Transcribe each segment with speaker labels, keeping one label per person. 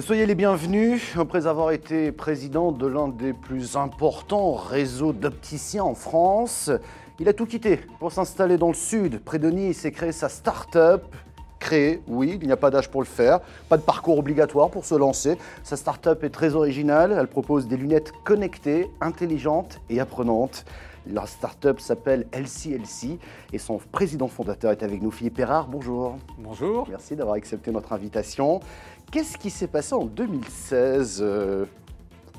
Speaker 1: Soyez les bienvenus. Après avoir été président de l'un des plus importants réseaux d'opticiens en France, il a tout quitté pour s'installer dans le sud, près de Nice, et créer sa start-up. Créer, oui, il n'y a pas d'âge pour le faire, pas de parcours obligatoire pour se lancer. Sa start-up est très originale, elle propose des lunettes connectées, intelligentes et apprenantes. La start-up s'appelle LCLC et son président fondateur est avec nous, Philippe Perrard. Bonjour.
Speaker 2: Bonjour.
Speaker 1: Merci d'avoir accepté notre invitation. Qu'est-ce qui s'est passé en 2016 euh,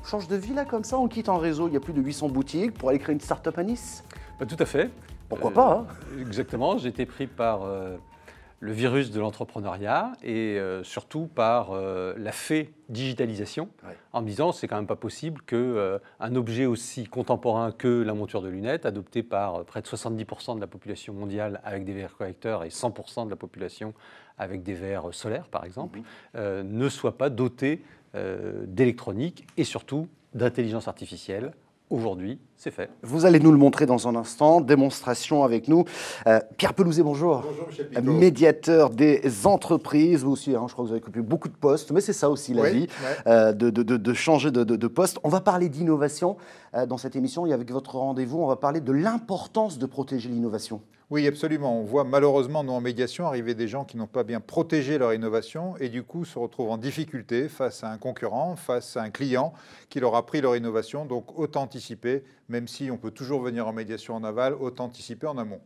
Speaker 1: on Change de vie là comme ça, on quitte un réseau, il y a plus de 800 boutiques pour aller créer une start-up à Nice?
Speaker 2: Bah, tout à fait.
Speaker 1: Pourquoi
Speaker 2: Euh,
Speaker 1: pas hein?
Speaker 2: Exactement. J'ai été pris par euh, le virus de l'entrepreneuriat et euh, surtout par euh, la fée digitalisation,
Speaker 1: Ouais.
Speaker 2: en me disant c'est quand même pas possible que euh, un objet aussi contemporain que la monture de lunettes, adopté par près de 70% de la population mondiale avec des verres correcteurs et 100% de la population avec des verres solaires, par exemple,
Speaker 1: Mhm.
Speaker 2: ne soit pas doté d'électronique et surtout d'intelligence artificielle. Aujourd'hui, c'est fait.
Speaker 1: Vous allez nous le montrer dans un instant. Démonstration avec nous. Euh, Pierre Pelouzet, bonjour.
Speaker 3: Bonjour, Michel
Speaker 1: Euh,
Speaker 3: Picot.
Speaker 1: Médiateur des entreprises, vous aussi, hein, je crois que vous avez occupé beaucoup de postes, mais c'est ça aussi la
Speaker 3: Oui,
Speaker 1: vie,
Speaker 3: ouais.
Speaker 1: euh, de, de- de- de changer de, de- de poste. On va parler d'innovation euh, dans cette émission et avec votre rendez-vous, on va parler de l'importance de protéger l'innovation.
Speaker 3: Oui, absolument. On voit malheureusement, nous en médiation, arriver des gens qui n'ont pas bien protégé leur innovation et du coup se retrouvent en difficulté face à un concurrent, face à un client qui leur a pris leur innovation. Donc autant anticiper, même si on peut toujours venir en médiation en aval, autant anticiper en amont.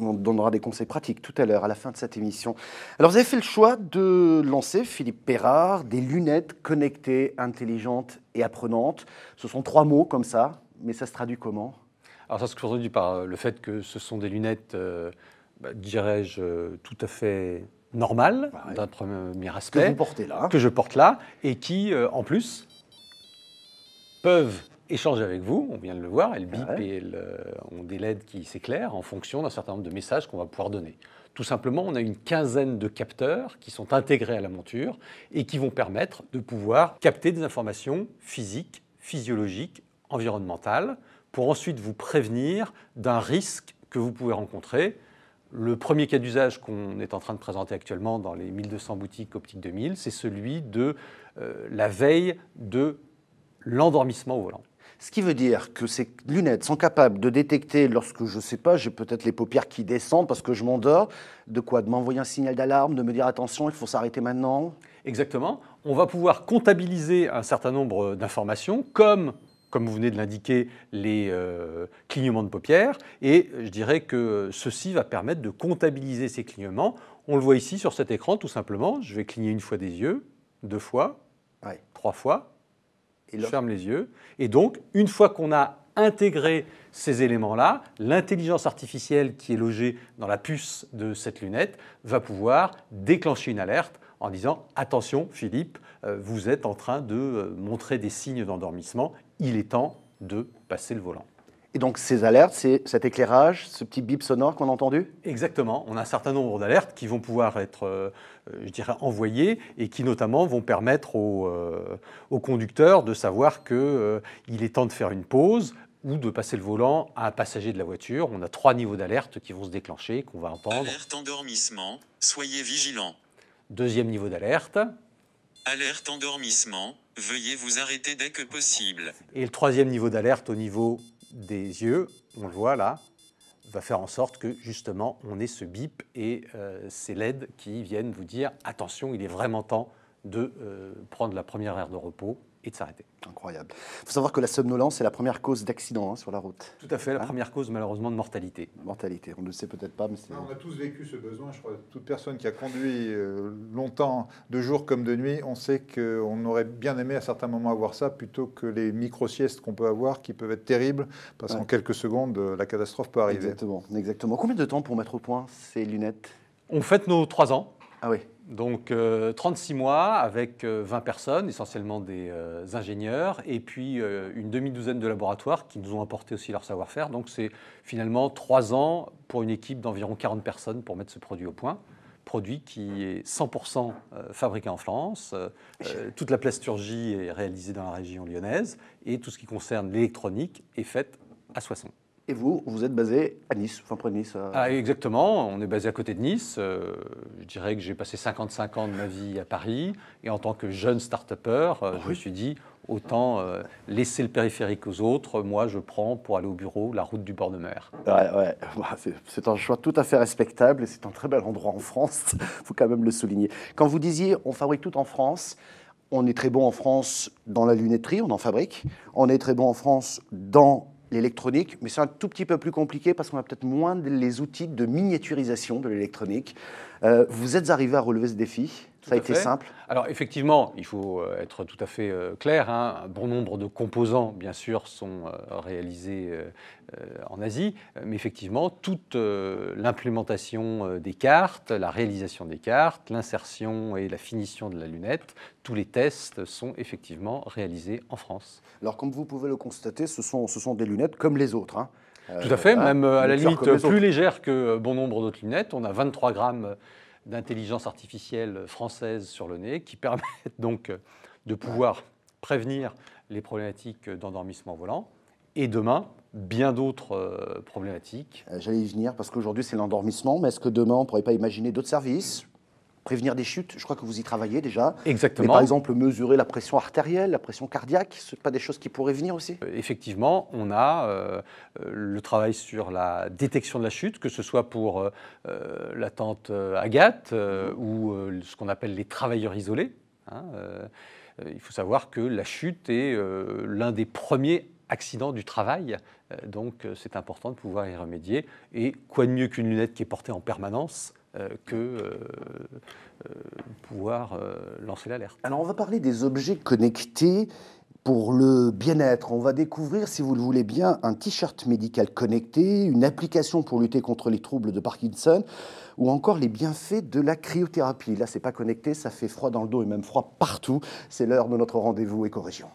Speaker 1: On donnera des conseils pratiques tout à l'heure, à la fin de cette émission. Alors, vous avez fait le choix de lancer, Philippe Perrard, des lunettes connectées, intelligentes et apprenantes. Ce sont trois mots comme ça, mais ça se traduit comment?
Speaker 2: Alors ça se traduit par euh, le fait que ce sont des lunettes, euh, bah, dirais-je, euh, tout à fait normales,
Speaker 1: Ouais.
Speaker 2: d'un premier
Speaker 1: Que
Speaker 2: aspect,
Speaker 1: vous portez là.
Speaker 2: que je porte là, et qui, euh, en plus, peuvent échanger avec vous, on vient de le voir, elles bipent
Speaker 1: Ouais.
Speaker 2: et elles ont des LED qui s'éclairent en fonction d'un certain nombre de messages qu'on va pouvoir donner. Tout simplement, on a une quinzaine de capteurs qui sont intégrés à la monture et qui vont permettre de pouvoir capter des informations physiques, physiologiques, environnementales, pour ensuite vous prévenir d'un risque que vous pouvez rencontrer. Le premier cas d'usage qu'on est en train de présenter actuellement dans les 1200 boutiques Optique 2000, c'est celui de euh, la veille de l'endormissement au volant.
Speaker 1: Ce qui veut dire que ces lunettes sont capables de détecter lorsque, je ne sais pas, j'ai peut-être les paupières qui descendent parce que je m'endors, de quoi? De m'envoyer un signal d'alarme, de me dire attention, il faut s'arrêter maintenant?
Speaker 2: Exactement. On va pouvoir comptabiliser un certain nombre d'informations, comme, comme vous venez de l'indiquer, les euh, clignements de paupières. Et je dirais que ceci va permettre de comptabiliser ces clignements. On le voit ici sur cet écran, tout simplement. Je vais cligner une fois des yeux, deux fois,
Speaker 1: Ouais.
Speaker 2: trois fois.
Speaker 1: Et
Speaker 2: je ferme les yeux. Et donc, une fois qu'on a intégré ces éléments-là, l'intelligence artificielle qui est logée dans la puce de cette lunette va pouvoir déclencher une alerte en disant attention Philippe, euh, vous êtes en train de euh, montrer des signes d'endormissement, il est temps de passer le volant.
Speaker 1: Et donc ces alertes, c'est cet éclairage, ce petit bip sonore qu'on a entendu?
Speaker 2: Exactement. On a un certain nombre d'alertes qui vont pouvoir être, euh, euh, je dirais, envoyées et qui notamment vont permettre au, euh, au conducteur de savoir qu'il est temps de faire une pause ou de passer le volant à un passager de la voiture. On a trois niveaux d'alerte qui vont se déclencher, qu'on va entendre.
Speaker 4: Alerte endormissement, soyez vigilant.
Speaker 2: Deuxième niveau d'alerte.
Speaker 4: Alerte endormissement, veuillez vous arrêter dès que possible.
Speaker 2: Et le troisième niveau d'alerte au niveau des yeux, on le voit là, va faire en sorte que justement on ait ce bip et euh, ces LED qui viennent vous dire attention, il est vraiment temps de euh, prendre la première aire de repos et de s'arrêter.
Speaker 1: Incroyable. Il faut savoir que la somnolence est la première cause d'accident hein, sur la route.
Speaker 2: Tout à fait, la
Speaker 1: Hein
Speaker 2: première cause malheureusement de mortalité.
Speaker 1: Mortalité, on ne le sait peut-être pas, mais c'est...
Speaker 3: On a tous vécu ce besoin, je crois. Toute personne qui a conduit euh, longtemps, de jour comme de nuit, on sait qu'on aurait bien aimé à certains moments avoir ça plutôt que les micro-siestes qu'on peut avoir qui peuvent être terribles parce
Speaker 1: Ouais.
Speaker 3: qu'en quelques secondes, euh, la catastrophe peut arriver.
Speaker 1: Exactement, exactement. Combien de temps pour mettre au point ces lunettes?
Speaker 2: On fête nos trois ans,
Speaker 1: Ah oui,
Speaker 2: donc euh, 36 mois avec euh, 20 personnes, essentiellement des euh, ingénieurs, et puis euh, une demi-douzaine de laboratoires qui nous ont apporté aussi leur savoir-faire. Donc c'est finalement trois ans pour une équipe d'environ 40 personnes pour mettre ce produit au point. produit qui est 100% fabriqué en France. toute la plasturgie est réalisée dans la région lyonnaise et tout ce qui concerne l'électronique est fait à Soissons.
Speaker 1: Et vous, vous êtes basé à Nice, enfin près de Nice
Speaker 2: ah, Exactement, on est basé à côté de Nice. Euh, je dirais que j'ai passé 55 ans de ma vie à Paris. Et en tant que jeune start-upper, euh, je me suis dit, autant euh, laisser le périphérique aux autres. Moi, je prends pour aller au bureau la route du bord de mer.
Speaker 1: Ouais, ouais. Bah, c'est un choix tout à fait respectable et c'est un très bel endroit en France. Il faut quand même le souligner. Quand vous disiez, on fabrique tout en France, on est très bon en France dans la lunetterie, on en fabrique. On est très bon en France dans l'électronique, mais c'est un tout petit peu plus compliqué parce qu'on a peut-être moins les outils de miniaturisation de l'électronique. Euh, vous êtes arrivé à relever ce défi ça a été simple
Speaker 2: Alors effectivement, il faut euh, être tout à fait euh, clair. Hein. Un bon nombre de composants, bien sûr, sont réalisés en Asie, mais effectivement, toute l'implémentation des cartes, la réalisation des cartes, l'insertion et la finition de la lunette, tous les tests sont effectivement réalisés en France.
Speaker 1: Alors comme vous pouvez le constater, ce sont, ce sont des lunettes comme les autres. Hein.
Speaker 2: Tout à fait, même à la limite plus légère que bon nombre d'autres lunettes. On a 23 grammes d'intelligence artificielle française sur le nez qui permettent donc de pouvoir prévenir les problématiques d'endormissement volant. Et demain, bien d'autres euh, problématiques.
Speaker 1: Euh, j'allais y venir parce qu'aujourd'hui c'est l'endormissement, mais est-ce que demain on ne pourrait pas imaginer d'autres services? Prévenir des chutes, je crois que vous y travaillez déjà.
Speaker 2: Exactement.
Speaker 1: Mais par exemple, mesurer la pression artérielle, la pression cardiaque, ce pas des choses qui pourraient venir aussi?
Speaker 2: Euh, Effectivement, on a euh, le travail sur la détection de la chute, que ce soit pour euh, la tante Agathe ou ce qu'on appelle les travailleurs isolés. Hein, il faut savoir que la chute est l'un des premiers accidents du travail. Donc c'est important de pouvoir y remédier. Et quoi de mieux qu'une lunette qui est portée en permanence euh, que euh, euh, pouvoir lancer l'alerte.
Speaker 1: Alors on va parler des objets connectés pour le bien-être. On va découvrir, si vous le voulez bien, un t-shirt médical connecté, une application pour lutter contre les troubles de Parkinson, ou encore les bienfaits de la cryothérapie. Là, c'est pas connecté, ça fait froid dans le dos et même froid partout. C'est l'heure de notre rendez-vous éco-région.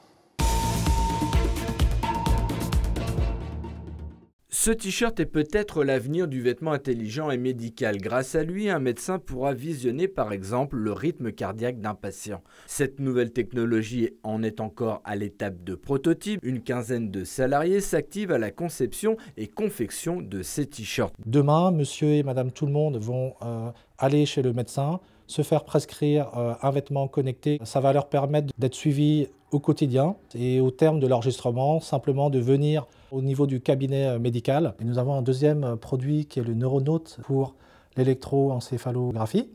Speaker 5: Ce t-shirt est peut-être l'avenir du vêtement intelligent et médical. Grâce à lui, un médecin pourra visionner par exemple le rythme cardiaque d'un patient. Cette nouvelle technologie en est encore à l'étape de prototype. Une quinzaine de salariés s'activent à la conception et confection de ces t-shirts.
Speaker 6: Demain, monsieur et madame tout le monde vont euh, aller chez le médecin, se faire prescrire euh, un vêtement connecté. Ça va leur permettre d'être suivis au quotidien et au terme de l'enregistrement, simplement de venir au niveau du cabinet euh, médical. Et nous avons un deuxième euh, produit qui est le Neuronaute pour l'électroencéphalographie.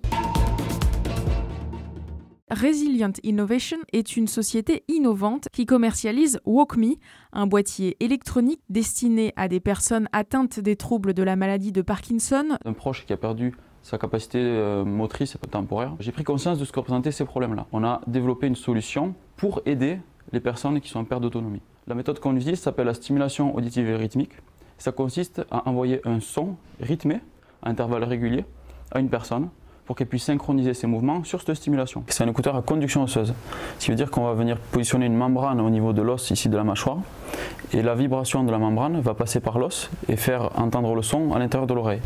Speaker 7: Resilient Innovation est une société innovante qui commercialise WalkMe, un boîtier électronique destiné à des personnes atteintes des troubles de la maladie de Parkinson.
Speaker 8: Un proche qui a perdu sa capacité euh, motrice et temporaire. J'ai pris conscience de ce que représentaient ces problèmes-là. On a développé une solution pour aider les personnes qui sont en perte d'autonomie. La méthode qu'on utilise s'appelle la stimulation auditive et rythmique. Ça consiste à envoyer un son rythmé à intervalles réguliers à une personne pour qu'elle puisse synchroniser ses mouvements sur cette stimulation. C'est un écouteur à conduction osseuse, ce qui veut dire qu'on va venir positionner une membrane au niveau de l'os ici de la mâchoire et la vibration de la membrane va passer par l'os et faire entendre le son à l'intérieur de l'oreille.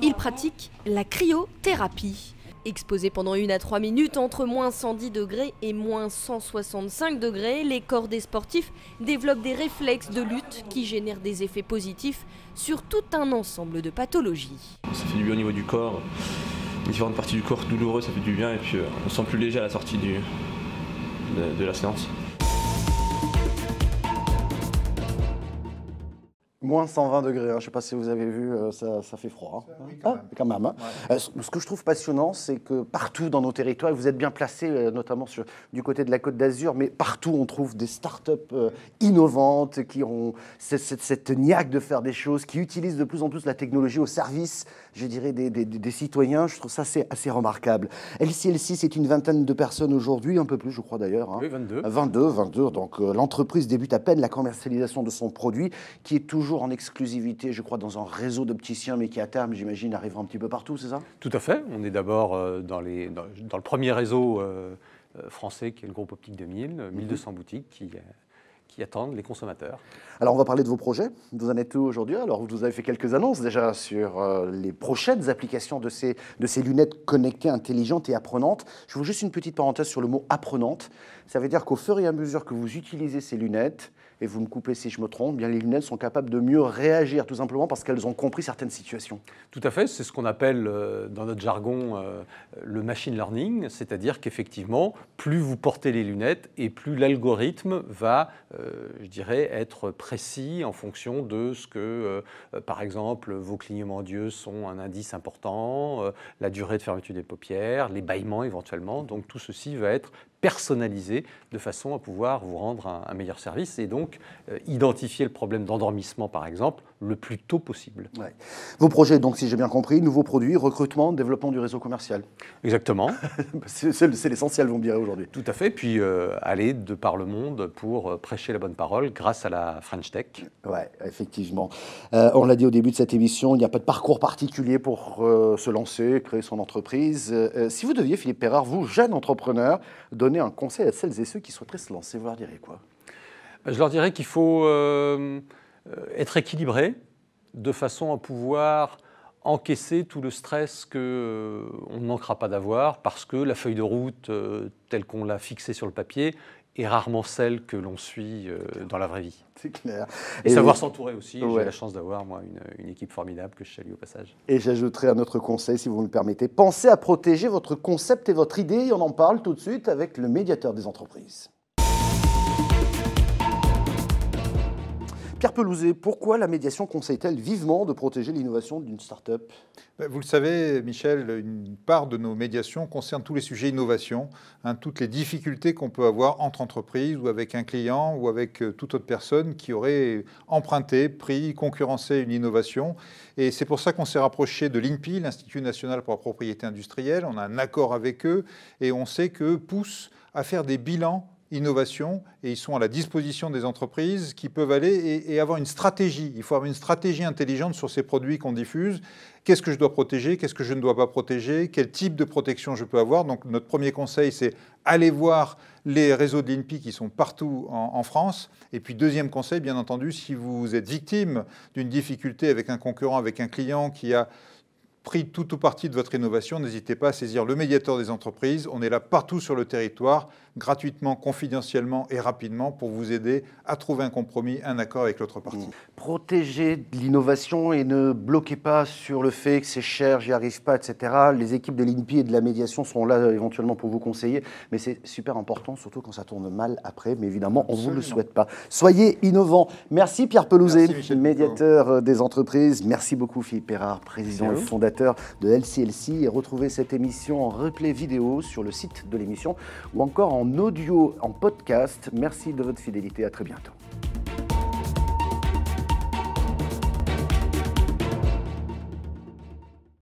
Speaker 9: Il pratique la cryothérapie. Exposés pendant une à trois minutes entre moins 110 degrés et moins 165 degrés, les corps des sportifs développent des réflexes de lutte qui génèrent des effets positifs sur tout un ensemble de pathologies.
Speaker 10: Ça fait du bien au niveau du corps, différentes parties du corps douloureuses, ça fait du bien et puis euh, on se sent plus léger à la sortie du, de la séance.
Speaker 1: Moins 120 degrés, hein. je ne sais pas si vous avez vu, euh, ça, fait froid. Hein. quand même. Ah, quand même hein. euh, ce que je trouve passionnant, c'est que partout dans nos territoires, vous êtes bien placés, euh, notamment sur, du côté de la Côte d'Azur, mais partout on trouve des start-up innovantes qui ont cette, cette, niaque de faire des choses, qui utilisent de plus en plus la technologie au service, je dirais, des, des, citoyens. Je trouve ça assez, assez remarquable. LCLC, c'est une vingtaine de personnes aujourd'hui, un peu plus, je crois d'ailleurs.
Speaker 2: Oui, 22.
Speaker 1: 22, 22. Donc l'entreprise débute à peine la commercialisation de son produit, qui est toujours en exclusivité, je crois, dans un réseau d'opticiens, mais qui à terme, j'imagine, arrivera un petit peu partout, c'est ça?
Speaker 2: Tout à fait. On est d'abord euh, dans, les, dans, le premier réseau euh, euh, français qui est le groupe Optique 2000, 1200 mhm. boutiques qui, qui attendent les consommateurs.
Speaker 1: Alors on va parler de vos projets. Vous en êtes où aujourd'hui? Alors vous avez fait quelques annonces déjà sur euh, les prochaines applications de ces, de ces lunettes connectées, intelligentes et apprenantes. Je vous juste une petite parenthèse sur le mot apprenante. Ça veut dire qu'au fur et à mesure que vous utilisez ces lunettes, et vous me coupez si je me trompe, bien les lunettes sont capables de mieux réagir, tout simplement parce qu'elles ont compris certaines situations.
Speaker 2: Tout à fait, c'est ce qu'on appelle euh, dans notre jargon euh, le machine learning, c'est-à-dire qu'effectivement, plus vous portez les lunettes et plus l'algorithme va, euh, je dirais, être précis en fonction de ce que, par exemple, vos clignements d'yeux sont un indice important, la durée de fermeture des paupières, les bâillements éventuellement. Donc tout ceci va être personnalisé de façon à pouvoir vous rendre un, meilleur service et donc euh, identifier le problème d'endormissement par exemple le plus tôt possible.
Speaker 1: Vos projets, donc si j'ai bien compris, nouveaux produits, recrutement, développement du réseau commercial.
Speaker 2: Exactement.
Speaker 1: c'est l'essentiel, vous me direz aujourd'hui.
Speaker 2: Tout à fait, puis euh, aller de par le monde pour euh, prêcher la bonne parole grâce à la French Tech.
Speaker 1: Oui, effectivement. on l'a dit au début de cette émission, il n'y a pas de parcours particulier pour se lancer, créer son entreprise. si vous deviez, Philippe Perrard, vous, jeune entrepreneur, donner un conseil à celles et ceux qui souhaiteraient se lancer, vous leur direz quoi?
Speaker 2: Je leur dirais qu'il faut euh, être équilibré de façon à pouvoir encaisser tout le stress qu'on euh, ne manquera pas d'avoir parce que la feuille de route euh, telle qu'on l'a fixée sur le papier est rarement celle que l'on suit euh, dans la vraie vie.
Speaker 1: C'est clair.
Speaker 2: Et, savoir s'entourer aussi. J'ai la chance d'avoir, moi, une, une, équipe formidable que je salue au passage.
Speaker 1: Et j'ajouterai un autre conseil, si vous me le permettez. Pensez à protéger votre concept et votre idée. On en parle tout de suite avec le médiateur des entreprises. Pierre Pelouzet, pourquoi la médiation conseille-t-elle vivement de protéger l'innovation d'une start-up?
Speaker 3: Ben, Vous le savez, Michel, une part de nos médiations concerne tous les sujets innovation, hein, toutes les difficultés qu'on peut avoir entre entreprises ou avec un client ou avec euh, toute autre personne qui aurait emprunté, pris, concurrencé une innovation. Et c'est pour ça qu'on s'est rapproché de l'INPI, l'Institut national pour la propriété industrielle. On a un accord avec eux et on sait qu'eux poussent à faire des bilans innovation et ils sont à la disposition des entreprises qui peuvent aller et, avoir une stratégie. Il faut avoir une stratégie intelligente sur ces produits qu'on diffuse. Qu'est-ce que je dois protéger? Qu'est-ce que je ne dois pas protéger? Quel type de protection je peux avoir? Donc notre premier conseil, c'est aller voir les réseaux de l'INPI qui sont partout en, en, France. Et puis deuxième conseil, bien entendu, si vous êtes victime d'une difficulté avec un concurrent, avec un client qui a pris tout ou partie de votre innovation, n'hésitez pas à saisir le médiateur des entreprises. On est là partout sur le territoire gratuitement, confidentiellement et rapidement pour vous aider à trouver un compromis, un accord avec l'autre partie. Mmh.
Speaker 1: Protégez l'innovation et ne bloquez pas sur le fait que c'est cher, j'y arrive pas, etc. Les équipes de l'INPI et de la médiation sont là éventuellement pour vous conseiller, mais c'est super important, surtout quand ça tourne mal après. Mais évidemment, on ne vous le souhaite pas. Soyez innovants. Merci Pierre Pelouzet, médiateur des entreprises. Merci beaucoup Philippe Perrard, président et fondateur de LCLC. Et retrouvez cette émission en replay vidéo sur le site de l'émission ou encore en en audio, en podcast. Merci de votre fidélité. À très bientôt.